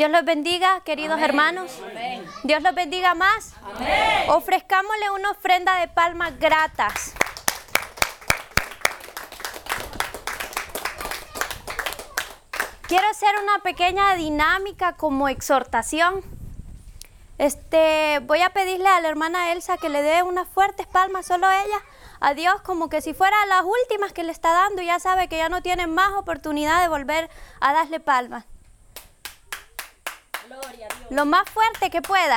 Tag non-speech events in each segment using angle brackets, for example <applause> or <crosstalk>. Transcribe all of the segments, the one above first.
Dios los bendiga, queridos hermanos. Dios los bendiga más. Ofrezcámosle una ofrenda de palmas gratas. Quiero hacer una pequeña dinámica como exhortación. Este, voy a pedirle a la hermana Elsa que le dé unas fuertes palmas, solo ella, a Dios, como que si fuera las últimas que le está dando, y ya sabe que ya no tiene más oportunidad de volver a darle palmas. Lo más fuerte que pueda.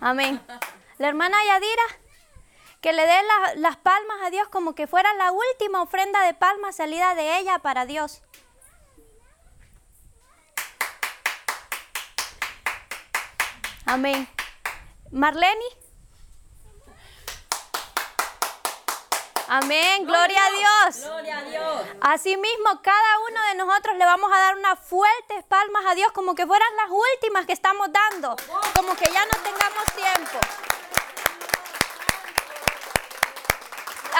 Amén. La hermana Yadira, que le dé las palmas a Dios como que fuera la última ofrenda de palmas salida de ella para Dios. Amén. Marlene. Amén, gloria a Dios. Gloria a Dios. Asimismo, cada uno de nosotros le vamos a dar unas fuertes palmas a Dios, como que fueran las últimas que estamos dando, como que ya no tengamos tiempo.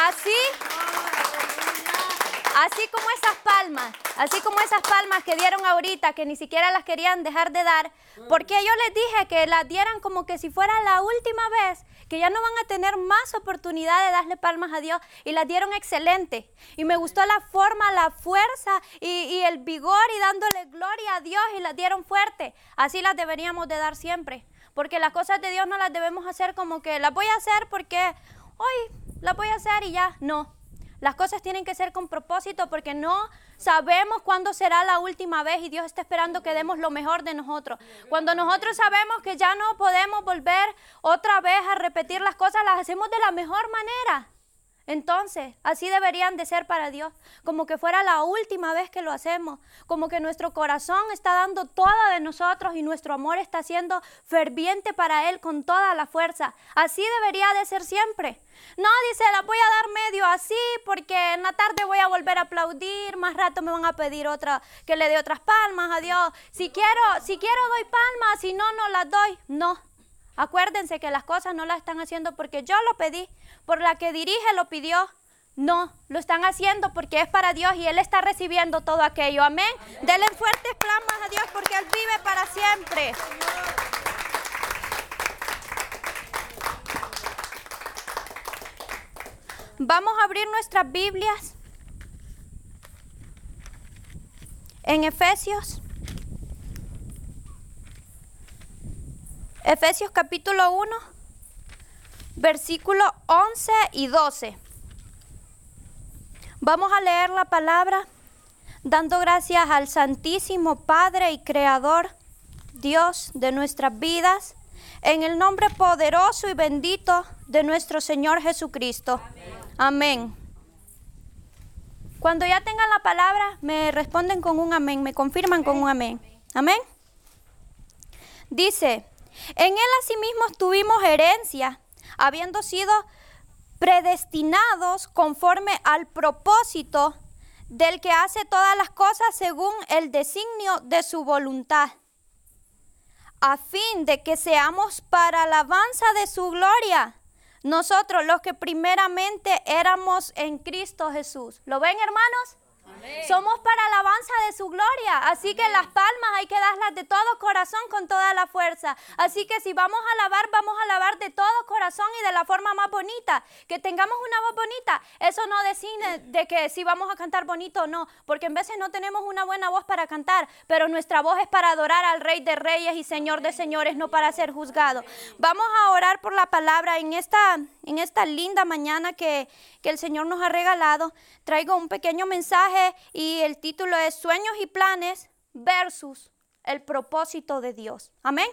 Así, así como esas palmas, así como esas palmas que dieron ahorita, que ni siquiera las querían dejar de dar, porque yo les dije que las dieran como que si fuera la última vez, que ya no van a tener más oportunidad de darle palmas a Dios, y las dieron excelente. Y me gustó la forma, la fuerza y, el vigor y dándole gloria a Dios y las dieron fuerte. Así las deberíamos de dar siempre, porque las cosas de Dios no las debemos hacer como que las voy a hacer porque hoy las voy a hacer y ya, no. Las cosas tienen que ser con propósito porque no sabemos cuándo será la última vez y Dios está esperando que demos lo mejor de nosotros. Cuando nosotros sabemos que ya no podemos volver otra vez a repetir las cosas, las hacemos de la mejor manera. Entonces, así deberían de ser para Dios, como que fuera la última vez que lo hacemos, como que nuestro corazón está dando toda de nosotros y nuestro amor está siendo ferviente para Él con toda la fuerza. Así debería de ser siempre. No, dice, la voy a dar medio así porque en la tarde voy a volver a aplaudir, más rato me van a pedir otra, que le dé otras palmas a Dios. Si quiero, si quiero doy palmas, si no, no las doy. No, Acuérdense que las cosas no las están haciendo porque yo lo pedí, por la que dirige lo pidió. No, lo están haciendo porque es para Dios y Él está recibiendo todo aquello. Amén. Denle fuertes palmas a Dios porque Él vive para siempre. Vamos a abrir nuestras Biblias en Efesios. Efesios capítulo 1, versículo 11 y 12. Vamos a leer la palabra dando gracias al Santísimo Padre y Creador, Dios de nuestras vidas, en el nombre poderoso y bendito de nuestro Señor Jesucristo. Amén. Cuando ya tengan la palabra, me responden con un amén, me confirman con un amén. Amén. Dice, en él asimismo tuvimos herencia, habiendo sido predestinados conforme al propósito del que hace todas las cosas según el designio de su voluntad, a fin de que seamos para alabanza de su gloria, nosotros los que primeramente éramos en Cristo Jesús. ¿Lo ven hermanos? Somos para alabanza de su gloria. Así que las palmas hay que darlas de todo corazón con toda la fuerza. Así que si vamos a alabar, vamos a alabar de todo corazón y de la forma más bonita. Que tengamos una voz bonita. Eso no define de que si vamos a cantar bonito o no. Porque en veces no tenemos una buena voz para cantar. Pero nuestra voz es para adorar al Rey de Reyes y Señor de Señores, no para ser juzgado. Vamos a orar por la palabra en esta, en esta linda mañana que, que el Señor nos ha regalado. Traigo un pequeño mensaje y el título es Sueños y planes versus el propósito de Dios. Amén.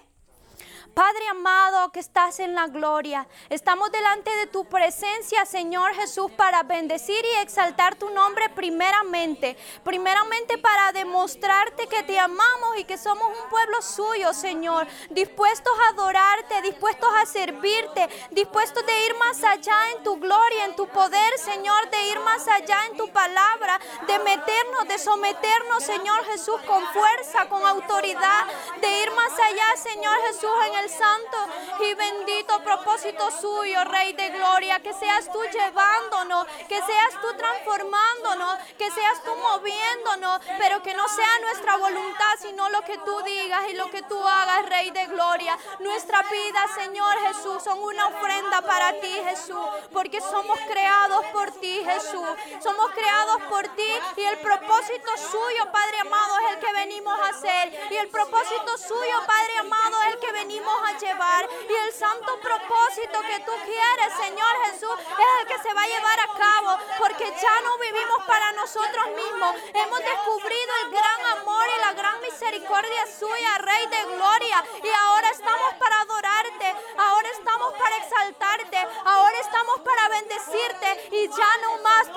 Padre amado que estás en la gloria, estamos delante de tu presencia, Señor Jesús, para bendecir y exaltar tu nombre primeramente. Primeramente para demostrarte que te amamos y que somos un pueblo suyo, Señor, dispuestos a adorarte, dispuestos a servirte, dispuestos de ir más allá en tu gloria, en tu poder, Señor, de ir más allá en tu palabra, de meternos, de someternos, Señor Jesús, con fuerza, con autoridad, de ir más allá, Señor Jesús, en el santo y bendito propósito suyo, Rey de Gloria. Que seas tú llevándonos, que seas tú transformándonos, que seas tú moviéndonos, pero que no sea nuestra voluntad, sino lo que tú digas y lo que tú hagas, Rey de Gloria. Nuestra vida, Señor Jesús, son una ofrenda para ti, Jesús, porque somos creados por ti, Jesús. Somos creados por ti y el propósito suyo, Padre amado, es el que venimos a hacer. Y el propósito suyo, Padre amado, es el que venimos a llevar. Y el santo propósito que tú quieres, Señor Jesús, es el que se va a llevar a cabo, porque ya no vivimos para nosotros mismos. Hemos descubrido el gran amor y la gran misericordia suya, Rey de Gloria. Y ahora estamos para adorarte, ahora estamos para exaltarte, ahora estamos para bendecirte y ya no más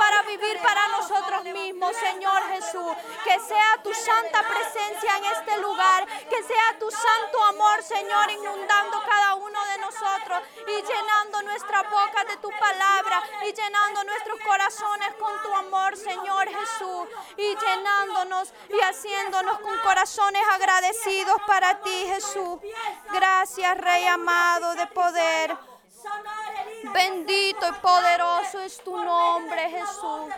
para nosotros mismos, Señor Jesús. Que sea tu santa presencia en este lugar, que sea tu santo amor, Señor, inundando cada uno de nosotros y llenando nuestra boca de tu palabra y llenando nuestros corazones con tu amor, Señor Jesús, y llenándonos y haciéndonos con corazones agradecidos para ti, Jesús. Gracias, Rey amado de poder. Bendito y poderoso es tu nombre, Jesús.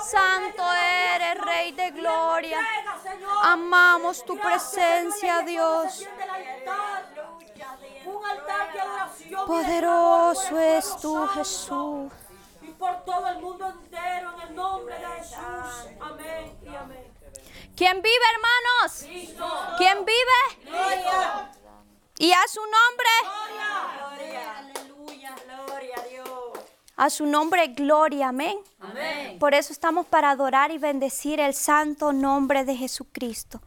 Santo eres, Rey de gloria. Amamos tu presencia, Dios. Poderoso es tu Jesús. Y por todo el mundo entero, en el nombre de Jesús. Amén y amén. ¿Quién vive, hermanos? ¿Quién vive? Y a su nombre. Aleluya, gloria a Dios. A su nombre, gloria, amén. Por eso estamos para adorar y bendecir el santo nombre de Jesucristo.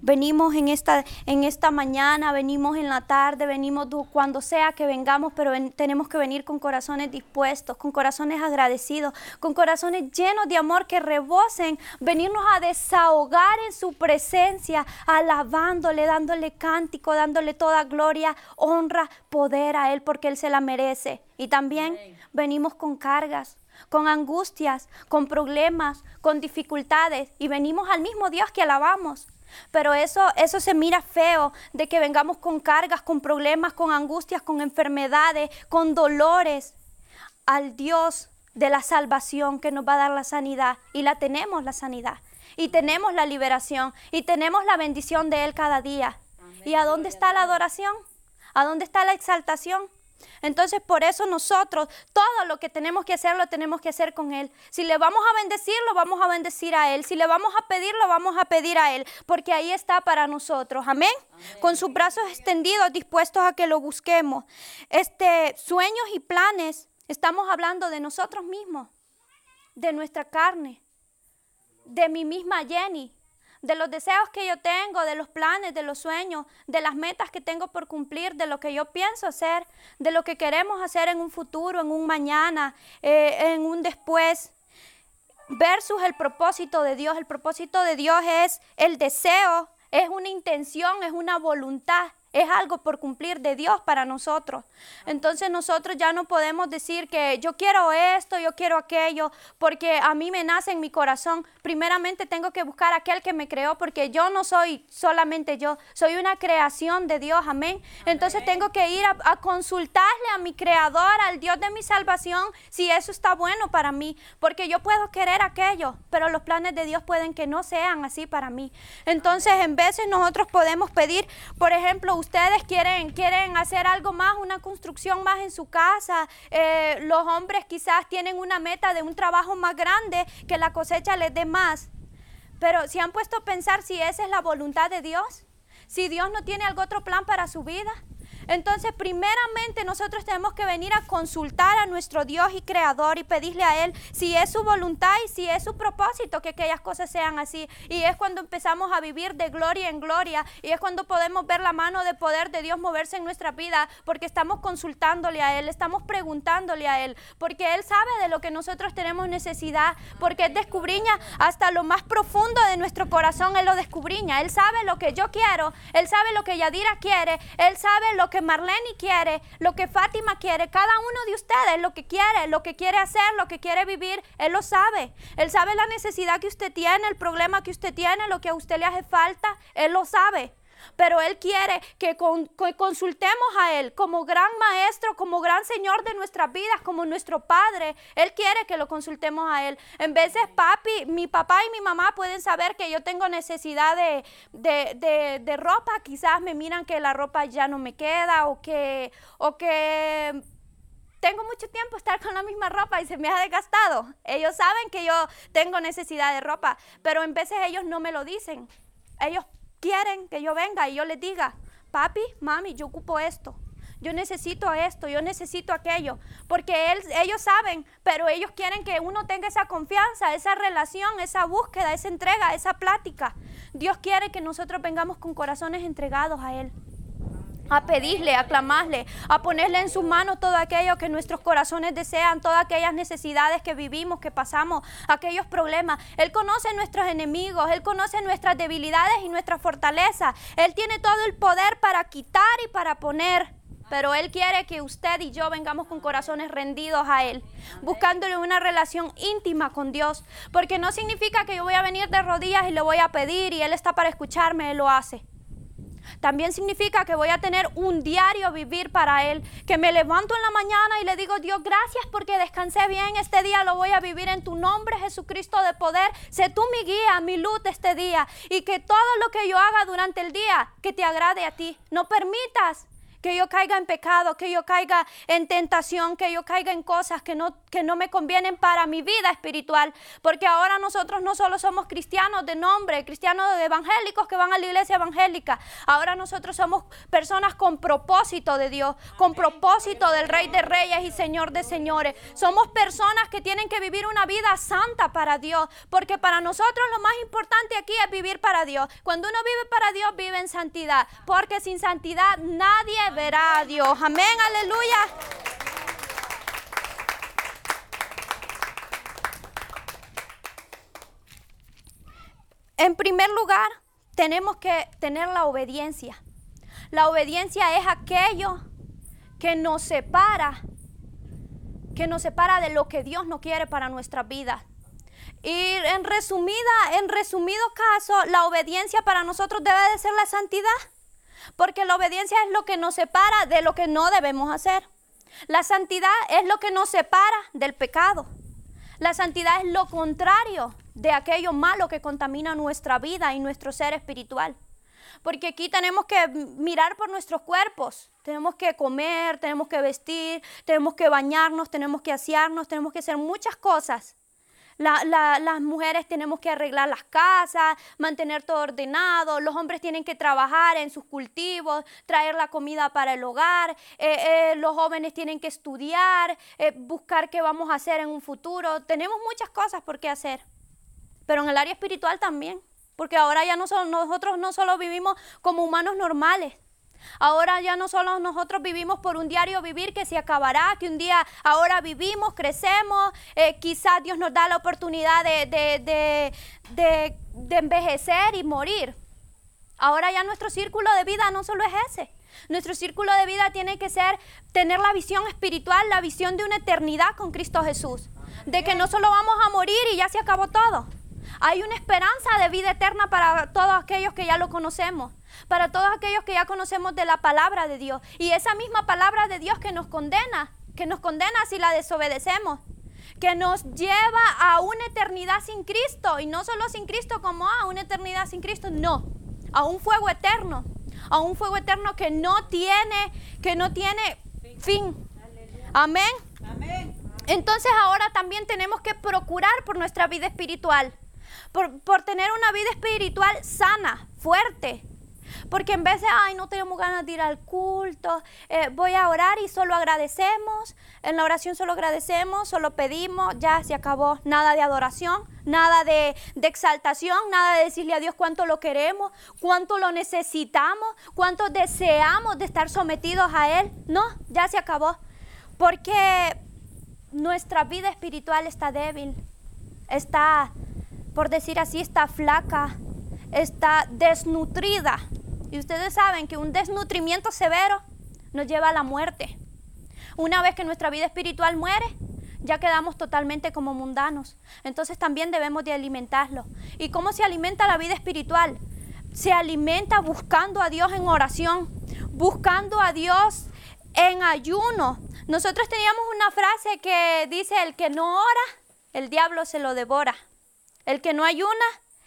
Venimos en esta, en esta mañana, venimos en la tarde, venimos cuando sea que vengamos, pero ven- tenemos que venir con corazones dispuestos, con corazones agradecidos, con corazones llenos de amor que rebosen, venirnos a desahogar en su presencia, alabándole, dándole cántico, dándole toda gloria, honra, poder a Él, porque Él se la merece. Y también venimos con cargas, con angustias, con problemas, con dificultades y venimos al mismo Dios que alabamos. Pero eso, eso se mira feo de que vengamos con cargas, con problemas, con angustias, con enfermedades, con dolores al Dios de la salvación que nos va a dar la sanidad. Y la tenemos la sanidad. Y tenemos la liberación. Y tenemos la bendición de Él cada día. ¿Y a dónde está la adoración? ¿A dónde está la exaltación? Entonces por eso nosotros todo lo que tenemos que hacer lo tenemos que hacer con Él. Si le vamos a bendecir, lo vamos a bendecir a Él. Si le vamos a pedir, lo vamos a pedir a Él. Porque ahí está para nosotros. Amén. Con sus brazos extendidos, dispuestos a que lo busquemos. Este, sueños y planes, estamos hablando de nosotros mismos, de nuestra carne, de mi misma Jenny, de los deseos que yo tengo, de los planes, de los sueños, de las metas que tengo por cumplir, de lo que yo pienso hacer, de lo que queremos hacer en un futuro, en un mañana, eh, en un después. Versus el propósito de Dios. El propósito de Dios es el deseo, es una intención, es una voluntad, es algo por cumplir de Dios para nosotros. Entonces nosotros ya no podemos decir que yo quiero esto, yo quiero aquello, porque a mí me nace en mi corazón. Primeramente tengo que buscar aquel que me creó, porque yo no soy solamente yo, soy una creación de Dios, amén. Entonces tengo que ir a, a consultarle a mi creador, al Dios de mi salvación, si eso está bueno para mí, porque yo puedo querer aquello, pero los planes de Dios pueden que no sean así para mí. Entonces en veces nosotros podemos pedir, por ejemplo, ustedes quieren, quieren hacer algo más, una construcción más en su casa. Eh, los hombres quizás tienen una meta de un trabajo más grande, que la cosecha les dé más. Pero si han puesto a pensar si esa es la voluntad de Dios, si Dios no tiene algún otro plan para su vida. Entonces, primeramente nosotros tenemos que venir a consultar a nuestro Dios y Creador y pedirle a Él si es su voluntad y si es su propósito que aquellas cosas sean así. Y es cuando empezamos a vivir de gloria en gloria y es cuando podemos ver la mano de poder de Dios moverse en nuestra vida porque estamos consultándole a Él, estamos preguntándole a Él, porque Él sabe de lo que nosotros tenemos necesidad, porque Él descubriña hasta lo más profundo de nuestro corazón, Él lo descubriña. Él sabe lo que yo quiero, Él sabe lo que Yadira quiere, Él sabe lo que Marlene quiere, lo que Fátima quiere, cada uno de ustedes lo que quiere, lo que quiere hacer, lo que quiere vivir, Él lo sabe. Él sabe la necesidad que usted tiene, el problema que usted tiene, lo que a usted le hace falta, Él lo sabe. Pero Él quiere que, consultemos a Él como gran maestro, como gran Señor de nuestras vidas, como nuestro Padre. Él quiere que lo consultemos a Él. En veces papi, mi papá y mi mamá pueden saber que yo tengo necesidad de, de, ropa, quizás me miran que la ropa ya no me queda o que, o que tengo mucho tiempo estar con la misma ropa y se me ha desgastado. Ellos saben que yo tengo necesidad de ropa, pero en veces ellos no me lo dicen. Ellos quieren que yo venga y yo les diga, papi, mami, yo ocupo esto. Yo necesito esto, yo necesito aquello, porque ellos saben, pero ellos quieren que uno tenga esa confianza, esa relación, esa búsqueda, esa entrega, esa plática. Dios quiere que nosotros vengamos con corazones entregados a Él a pedirle, a clamarle, a ponerle en sus manos todo aquello que nuestros corazones desean, todas aquellas necesidades que vivimos, que pasamos, aquellos problemas. Él conoce nuestros enemigos, Él conoce nuestras debilidades y nuestras fortalezas. Él tiene todo el poder para quitar y para poner. Pero Él quiere que usted y yo vengamos con corazones rendidos a Él, buscándole una relación íntima con Dios. Porque no significa que yo voy a venir de rodillas y le voy a pedir y Él está para escucharme, Él lo hace. También significa que voy a tener un diario vivir para Él, que me levanto en la mañana y le digo, Dios, gracias porque descansé bien, este día lo voy a vivir en tu nombre, Jesucristo de poder. Sé tú mi guía, mi luz este día y que todo lo que yo haga durante el día, que te agrade a ti. No permitas que yo caiga en pecado, que yo caiga en tentación, que yo caiga en cosas que no, que no me convienen para mi vida espiritual. Porque ahora nosotros no solo somos cristianos de nombre, cristianos evangélicos que van a la iglesia evangélica, ahora nosotros somos personas con propósito de Dios, con propósito del Rey de Reyes y Señor de Señores. Somos personas que tienen que vivir una vida santa para Dios, porque para nosotros lo más importante aquí es vivir para Dios. Cuando uno vive para Dios, vive en santidad, porque sin santidad nadie verá a Dios. Amén, aleluya. En primer lugar, tenemos que tener la obediencia. La obediencia es aquello que nos separa, que nos separa de lo que Dios no quiere para nuestra vida. Y en resumida, en resumido caso, la obediencia para nosotros debe de ser la santidad. Porque la obediencia es lo que nos separa de lo que no debemos hacer. La santidad es lo que nos separa del pecado. La santidad es lo contrario de aquello malo que contamina nuestra vida y nuestro ser espiritual. Porque aquí tenemos que mirar por nuestros cuerpos. Tenemos que comer, tenemos que vestir, tenemos que bañarnos, tenemos que asearnos, tenemos que hacer muchas cosas las mujeres tenemos que arreglar las casas, mantener todo ordenado, los hombres tienen que trabajar en sus cultivos, traer la comida para el hogar, eh, eh, los jóvenes tienen que estudiar, eh, buscar qué vamos a hacer en un futuro. Tenemos muchas cosas por qué hacer, pero en el área espiritual también, porque ahora ya no nosotros no solo vivimos como humanos normales, Ahora ya no solo nosotros vivimos por un diario vivir que se acabará, que un día ahora vivimos, crecemos, eh, quizás Dios nos da la oportunidad de, de envejecer y morir. Ahora ya nuestro círculo de vida no solo es ese. Nuestro círculo de vida tiene que ser tener la visión espiritual, la visión de una eternidad con Cristo Jesús. De que no solo vamos a morir y ya se acabó todo. Hay una esperanza de vida eterna para todos aquellos que ya lo conocemos para todos aquellos que ya conocemos de la palabra de Dios. Y esa misma palabra de Dios que nos condena, que nos condena si la desobedecemos, que nos lleva a una eternidad sin Cristo, y no solo sin Cristo como a una eternidad sin Cristo, no, a un fuego eterno, a un fuego eterno que no tiene, que no tiene fin. Amén. Entonces ahora también tenemos que procurar por nuestra vida espiritual, por, por tener una vida espiritual sana, fuerte, porque en de, ay, no tenemos ganas de ir al culto, eh, voy a orar y solo agradecemos. En la oración solo agradecemos, solo pedimos, ya se acabó. Nada de adoración, nada de exaltación, nada de decirle a Dios cuánto lo queremos, cuánto lo necesitamos, cuánto deseamos de estar sometidos a Él. No, ya se acabó. Porque nuestra vida espiritual está débil, está, por decir así, está flaca, está desnutrida. Y ustedes saben que un desnutrimiento severo nos lleva a la muerte. Una vez que nuestra vida espiritual muere, ya quedamos totalmente como mundanos. Entonces también debemos de alimentarlo. ¿Y cómo se alimenta la vida espiritual? se alimenta buscando a Dios en oración, buscando a Dios en ayuno. Nosotros teníamos una frase que dice, el que no ora, el diablo se lo devora. El que no ayuna,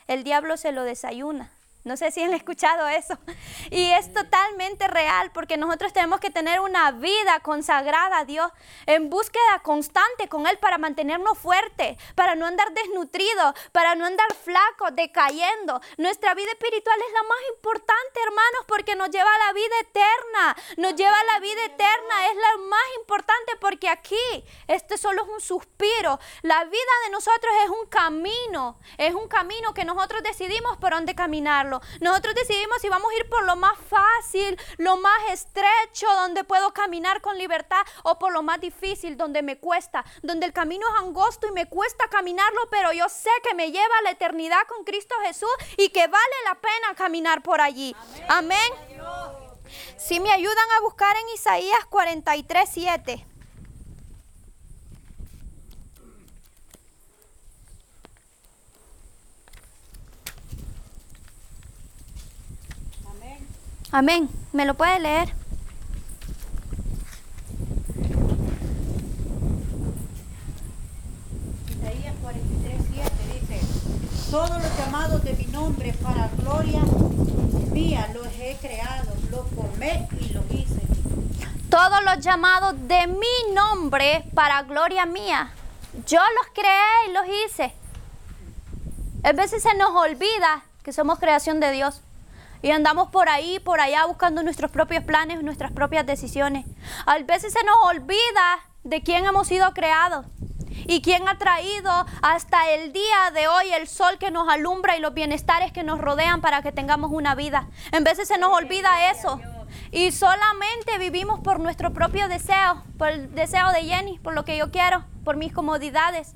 el diablo se lo desayuna. No sé si han escuchado eso. <laughs> Y es totalmente real porque nosotros tenemos que tener una vida consagrada a Dios en búsqueda constante con Él para mantenernos fuertes, para no andar desnutridos, para no andar flacos, decayendo. Nuestra vida espiritual es la más importante, hermanos, porque nos lleva a la vida eterna. Nos lleva a la vida eterna. Es la más importante porque aquí este solo es un suspiro. La vida de nosotros es un camino. Es un camino que nosotros decidimos por dónde caminarlo. Nosotros decidimos si vamos a ir por lo más fácil, lo más estrecho, donde puedo caminar con libertad, o por lo más difícil, donde me cuesta, donde el camino es angosto y me cuesta caminarlo, pero yo sé que me lleva a la eternidad con Cristo Jesús y que vale la pena caminar por allí. Amén. Si me ayudan a buscar en Isaías 43, 7. Amén. ¿Me lo puede leer? Isaías 43, 7 dice, todos los llamados de mi nombre para gloria mía los he creado, los formé y los hice. Todos los llamados de mi nombre para gloria mía. Yo los creé y los hice. A veces se nos olvida que somos creación de Dios. Y andamos por ahí, por allá, buscando nuestros propios planes, nuestras propias decisiones. A veces se nos olvida de quién hemos sido creados y quién ha traído hasta el día de hoy el sol que nos alumbra y los bienestares que nos rodean para que tengamos una vida. En veces se nos olvida eso. Y solamente vivimos por nuestro propio deseo, por el deseo de Jenny, por lo que yo quiero, por mis comodidades.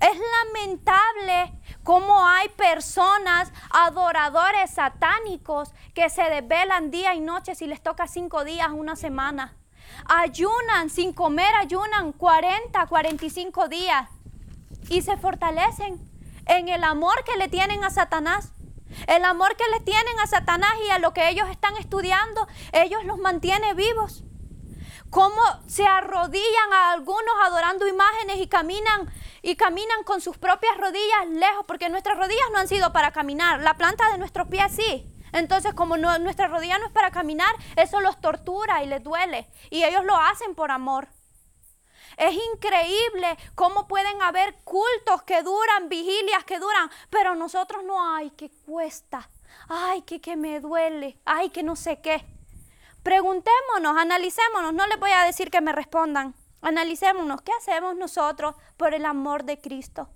Es lamentable cómo hay personas, adoradores satánicos, que se desvelan día y noche si les toca cinco días, una semana. Ayunan sin comer, ayunan 40, 45 días y se fortalecen en el amor que le tienen a Satanás. El amor que le tienen a Satanás y a lo que ellos están estudiando, ellos los mantiene vivos. Cómo se arrodillan a algunos adorando imágenes y caminan y caminan con sus propias rodillas lejos, porque nuestras rodillas no han sido para caminar, la planta de nuestros pies sí. Entonces, como nuestra rodilla no es para caminar, eso los tortura y les duele. Y ellos lo hacen por amor. Es increíble cómo pueden haber cultos que duran, vigilias que duran, pero nosotros no, ay, que cuesta, ay, que, que me duele, ay, que no sé qué. Preguntémonos, analicémonos, no les voy a decir que me respondan. Analicémonos, ¿qué hacemos nosotros por el amor de Cristo?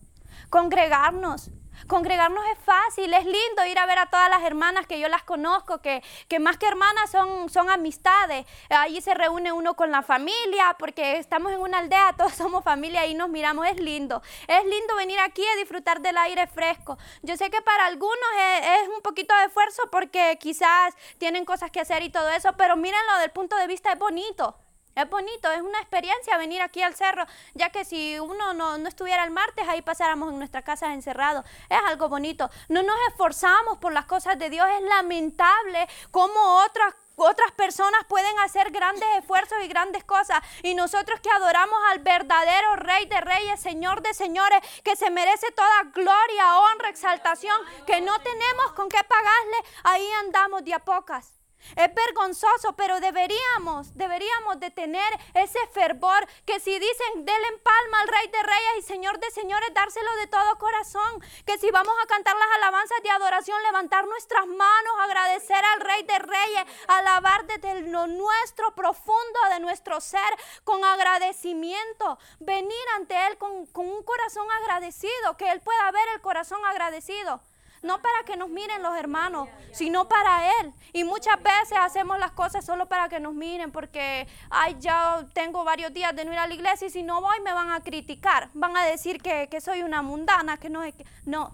Congregarnos, Congregarnos es fácil, es lindo ir a ver a todas las hermanas que yo las conozco, que, que más que hermanas son, son amistades. Allí se reúne uno con la familia, porque estamos en una aldea, todos <laughs> somos familia y nos miramos, es lindo. Es lindo venir aquí a disfrutar del aire fresco. Yo sé que para algunos es, es un poquito de esfuerzo porque quizás tienen cosas que hacer y todo eso, pero mírenlo del punto de vista es bonito. Es bonito, es una experiencia venir aquí al cerro, ya que si uno no, no estuviera el martes, ahí pasáramos en nuestra casa encerrados. Es algo bonito. No nos esforzamos por las cosas de Dios. Es lamentable cómo otras otras personas pueden hacer grandes esfuerzos y grandes cosas. Y nosotros que adoramos al verdadero Rey de Reyes, Señor de Señores, que se merece toda gloria, honra, exaltación, que no tenemos con qué pagarle, ahí andamos de a pocas. Es vergonzoso, pero deberíamos, deberíamos de tener ese fervor que si dicen, denle en palma al Rey de Reyes y Señor de Señores, dárselo de todo corazón. Que si vamos a cantar las alabanzas de adoración, levantar nuestras manos, agradecer al Rey de Reyes, alabar desde lo nuestro profundo de nuestro ser con agradecimiento. Venir ante Él con, con un corazón agradecido, que Él pueda ver el corazón agradecido no para que nos miren los hermanos, sino para Él. Y muchas veces hacemos las cosas solo para que nos miren, porque, ay, ya tengo varios días de no ir a la iglesia y si no voy me van a criticar, van a decir que, soy una mundana, que no es que... No,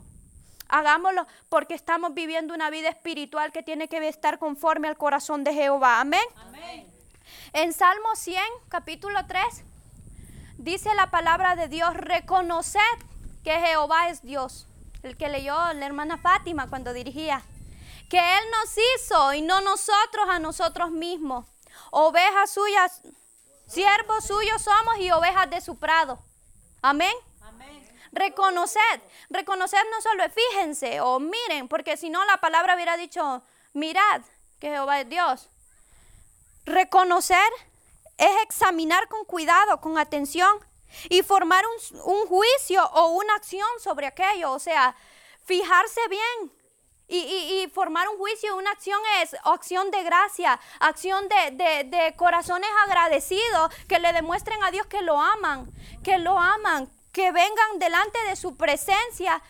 hagámoslo porque estamos viviendo una vida espiritual que tiene que estar conforme al corazón de Jehová. Amén. Amén. En Salmo 100, capítulo 3, dice la palabra de Dios, reconoced que Jehová es Dios el que leyó la hermana Fátima cuando dirigía, que Él nos hizo y no nosotros a nosotros mismos. Ovejas suyas, siervos suyos somos y ovejas de su prado. Amén. Reconoced, reconoced no solo fíjense o miren, porque si no la palabra hubiera dicho, mirad que Jehová es Dios. Reconocer es examinar con cuidado, con atención y formar un, un juicio o una acción sobre aquello, o sea, fijarse bien, y, y, y, formar un juicio, una acción es acción de gracia, acción de, de, de, corazones agradecidos que le demuestren a Dios que lo aman, que lo aman, que vengan delante de su presencia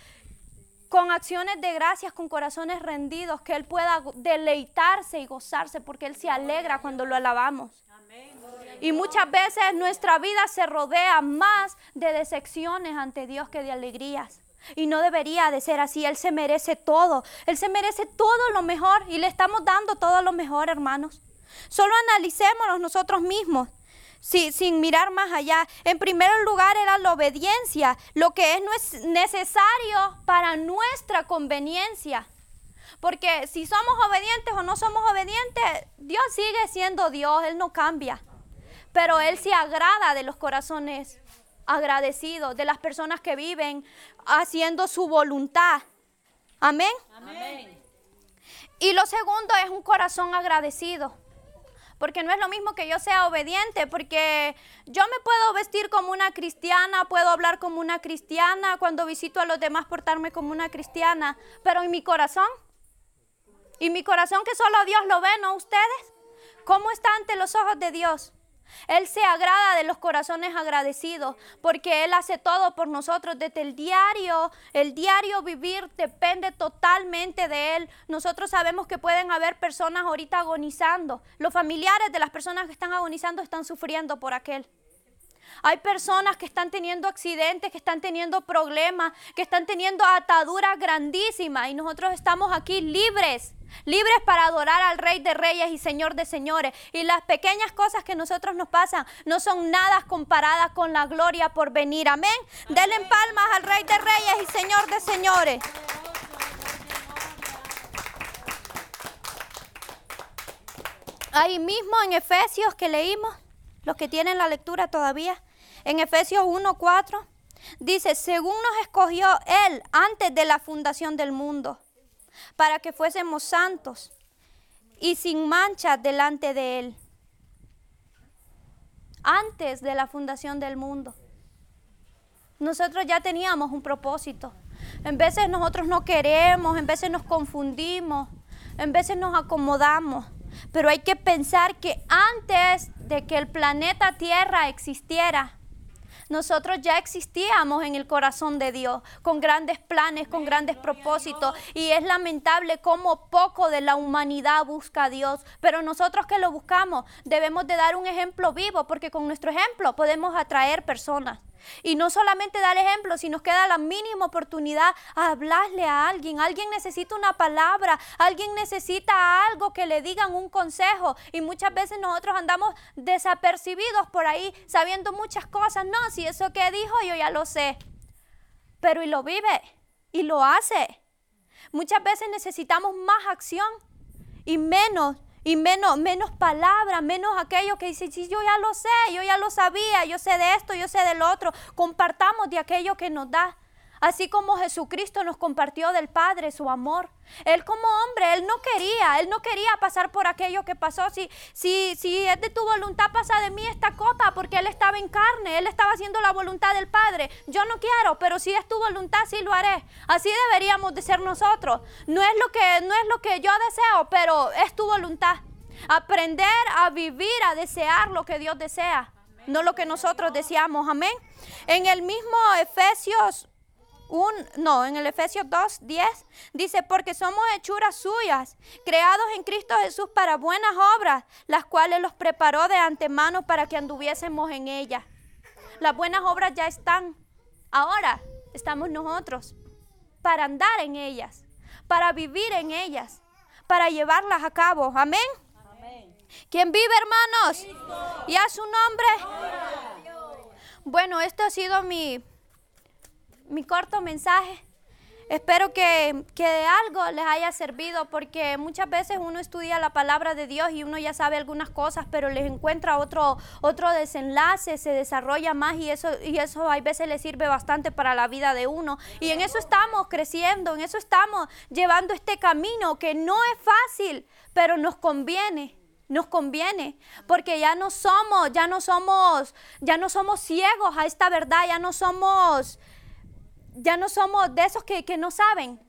con acciones de gracias, con corazones rendidos, que Él pueda deleitarse y gozarse porque Él se alegra cuando lo alabamos. Y muchas veces nuestra vida se rodea más de decepciones ante Dios que de alegrías. Y no debería de ser así. Él se merece todo. Él se merece todo lo mejor y le estamos dando todo lo mejor, hermanos. Solo analicémonos nosotros mismos. Sin mirar más allá. En primer lugar era la obediencia, lo que es necesario para nuestra conveniencia. Porque si somos obedientes o no somos obedientes, Dios sigue siendo Dios, Él no cambia. Pero Él se agrada de los corazones agradecidos, de las personas que viven haciendo su voluntad. Amén. Amén. Y lo segundo es un corazón agradecido. Porque no es lo mismo que yo sea obediente, porque yo me puedo vestir como una cristiana, puedo hablar como una cristiana, cuando visito a los demás portarme como una cristiana, pero en mi corazón, y mi corazón que solo Dios lo ve, no ustedes, ¿cómo está ante los ojos de Dios? Él se agrada de los corazones agradecidos porque Él hace todo por nosotros. Desde el diario, el diario vivir depende totalmente de Él. Nosotros sabemos que pueden haber personas ahorita agonizando. Los familiares de las personas que están agonizando están sufriendo por aquel. Hay personas que están teniendo accidentes, que están teniendo problemas, que están teniendo ataduras grandísimas y nosotros estamos aquí libres libres para adorar al Rey de Reyes y Señor de Señores. Y las pequeñas cosas que nosotros nos pasan no son nada comparadas con la gloria por venir. Amén. Denle palmas al Rey de Reyes y Señor de Señores. Ahí mismo en Efesios que leímos, los que tienen la lectura todavía, en Efesios 1:4 dice, según nos escogió Él antes de la fundación del mundo para que fuésemos santos y sin mancha delante de Él, antes de la fundación del mundo. Nosotros ya teníamos un propósito. En veces nosotros no queremos, en veces nos confundimos, en veces nos acomodamos, pero hay que pensar que antes de que el planeta Tierra existiera, nosotros ya existíamos en el corazón de Dios, con grandes planes, con grandes propósitos. Y es lamentable cómo poco de la humanidad busca a Dios. Pero nosotros que lo buscamos debemos de dar un ejemplo vivo, porque con nuestro ejemplo podemos atraer personas. Y no solamente dar ejemplo, si nos queda la mínima oportunidad a hablarle a alguien. Alguien necesita una palabra, alguien necesita algo que le digan un consejo. Y muchas veces nosotros andamos desapercibidos por ahí, sabiendo muchas cosas. No, si eso que dijo yo ya lo sé. Pero y lo vive y lo hace. Muchas veces necesitamos más acción y menos y menos, menos palabras, menos aquello que dice, sí, yo ya lo sé, yo ya lo sabía, yo sé de esto, yo sé del otro. Compartamos de aquello que nos da. Así como Jesucristo nos compartió del Padre su amor. Él como hombre, él no quería, él no quería pasar por aquello que pasó. Si, si, si es de tu voluntad, pasa de mí esta copa, porque él estaba en carne, él estaba haciendo la voluntad del Padre. Yo no quiero, pero si es tu voluntad, sí lo haré. Así deberíamos de ser nosotros. No es lo que, no es lo que yo deseo, pero es tu voluntad. Aprender a vivir, a desear lo que Dios desea, no lo que nosotros deseamos. Amén. En el mismo Efesios un, no, en el Efesios 2, 10 dice, porque somos hechuras suyas, creados en Cristo Jesús para buenas obras, las cuales los preparó de antemano para que anduviésemos en ellas. Las buenas obras ya están. Ahora estamos nosotros para andar en ellas, para vivir en ellas, para llevarlas a cabo. Amén. ¿Quién vive, hermanos? ¿Y a su nombre? Bueno, esto ha sido mi mi corto mensaje. Espero que, que de algo les haya servido porque muchas veces uno estudia la palabra de Dios y uno ya sabe algunas cosas, pero les encuentra otro, otro desenlace, se desarrolla más y eso, y eso a veces le sirve bastante para la vida de uno. Y en eso estamos creciendo, en eso estamos llevando este camino que no es fácil, pero nos conviene nos conviene, porque ya no somos, ya no somos, ya no somos ciegos a esta verdad, ya no somos ya no somos de esos que, no saben,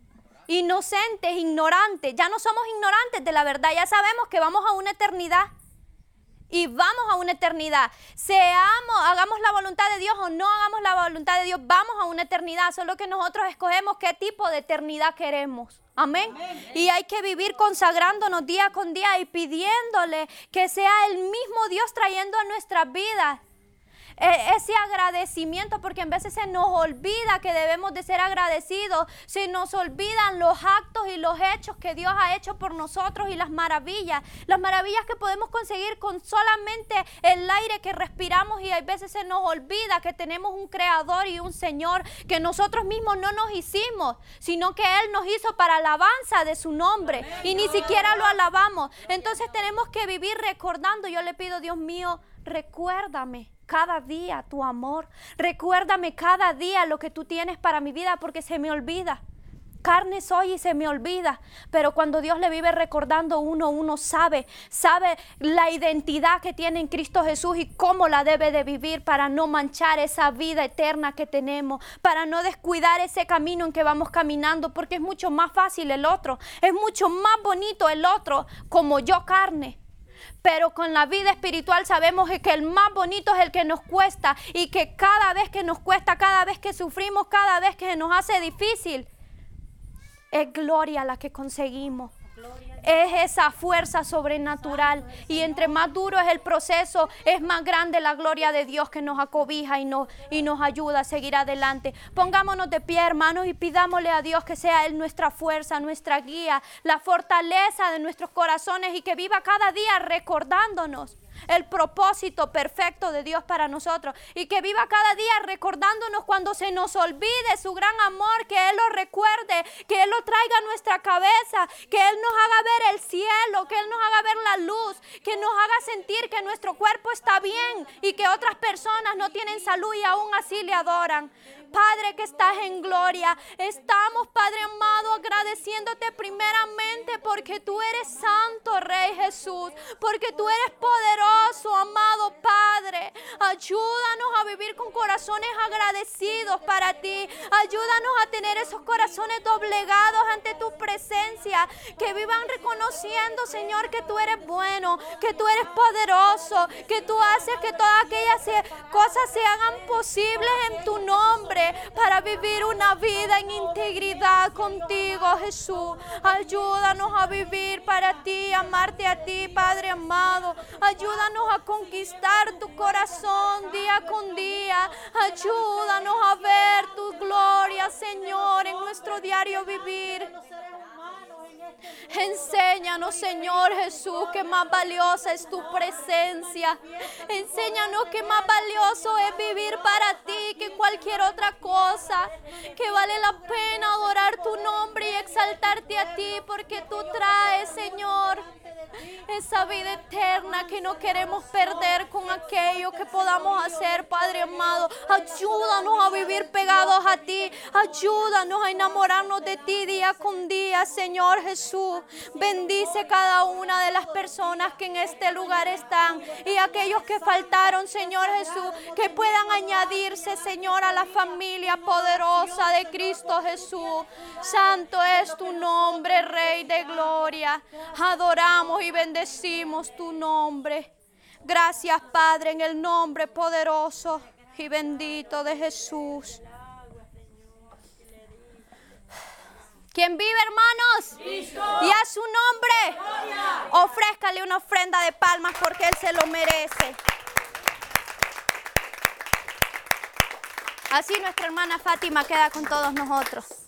inocentes, ignorantes, ya no somos ignorantes de la verdad, ya sabemos que vamos a una eternidad. Y vamos a una eternidad. Seamos, hagamos la voluntad de Dios o no hagamos la voluntad de Dios, vamos a una eternidad. Solo que nosotros escogemos qué tipo de eternidad queremos. Amén. Y hay que vivir consagrándonos día con día y pidiéndole que sea el mismo Dios trayendo a nuestras vidas ese agradecimiento, porque en veces se nos olvida que debemos de ser agradecidos, se nos olvidan los actos y los hechos que Dios ha hecho por nosotros y las maravillas, las maravillas que podemos conseguir con solamente el aire que respiramos y a veces se nos olvida que tenemos un creador y un Señor que nosotros mismos no nos hicimos, sino que Él nos hizo para alabanza de su nombre y ni siquiera lo alabamos. Entonces tenemos que vivir recordando, yo le pido, Dios mío, recuérdame cada día tu amor. Recuérdame cada día lo que tú tienes para mi vida porque se me olvida. Carne soy y se me olvida, pero cuando Dios le vive recordando uno, uno sabe, sabe la identidad que tiene en Cristo Jesús y cómo la debe de vivir para no manchar esa vida eterna que tenemos, para no descuidar ese camino en que vamos caminando, porque es mucho más fácil el otro, es mucho más bonito el otro como yo carne pero con la vida espiritual sabemos que el más bonito es el que nos cuesta y que cada vez que nos cuesta, cada vez que sufrimos, cada vez que nos hace difícil, es gloria la que conseguimos es esa fuerza sobrenatural. Y entre más duro es el proceso, es más grande la gloria de Dios que nos acobija y nos, y nos ayuda a seguir adelante. Pongámonos de pie, hermanos, y pidámosle a Dios que sea Él nuestra fuerza, nuestra guía, la fortaleza de nuestros corazones y que viva cada día recordándonos el propósito perfecto de Dios para nosotros y que viva cada día recordándonos cuando se nos olvide su gran amor, que Él lo recuerde, que Él lo traiga a nuestra cabeza, que Él nos haga ver el cielo, que Él nos haga ver la luz, que nos haga sentir que nuestro cuerpo está bien y que otras personas no tienen salud y aún así le adoran. Padre que estás en gloria, estamos, Padre amado, agradeciéndote primeramente porque tú eres santo, Rey Jesús, porque tú eres poderoso, amado Padre. Ayúdanos a vivir con corazones agradecidos para ti. Ayúdanos a tener esos corazones doblegados ante tu presencia, que vivan reconociendo, Señor, que tú eres bueno, que tú eres poderoso, que tú haces que todas aquellas cosas se hagan posibles en tu nombre para vivir una vida en integridad contigo, Jesús. Ayúdanos a vivir para ti, amarte a ti, Padre amado. Ayúdanos a conquistar tu corazón día con día. Ayúdanos a ver tu gloria, Señor, en nuestro diario vivir. Enséñanos, Señor Jesús, que más valiosa es tu presencia. Enséñanos que más valioso es vivir para ti que cualquier otra cosa. Que vale la pena adorar tu nombre y exaltarte a ti porque tú traes, Señor esa vida eterna que no queremos perder con aquello que podamos hacer, Padre amado. Ayúdanos a vivir pegados a ti. Ayúdanos a enamorarnos de ti día con día, Señor Jesús. Bendice cada una de las personas que en este lugar están y aquellos que faltaron, Señor Jesús, que puedan añadirse, Señor, a la familia poderosa de Cristo Jesús. Santo es tu nombre, Rey de gloria. Adoramos y bendecimos tu nombre. Gracias, Padre, en el nombre poderoso y bendito de Jesús. ¿Quién vive, hermanos? Y a su nombre. Ofrézcale una ofrenda de palmas porque Él se lo merece. Así nuestra hermana Fátima queda con todos nosotros.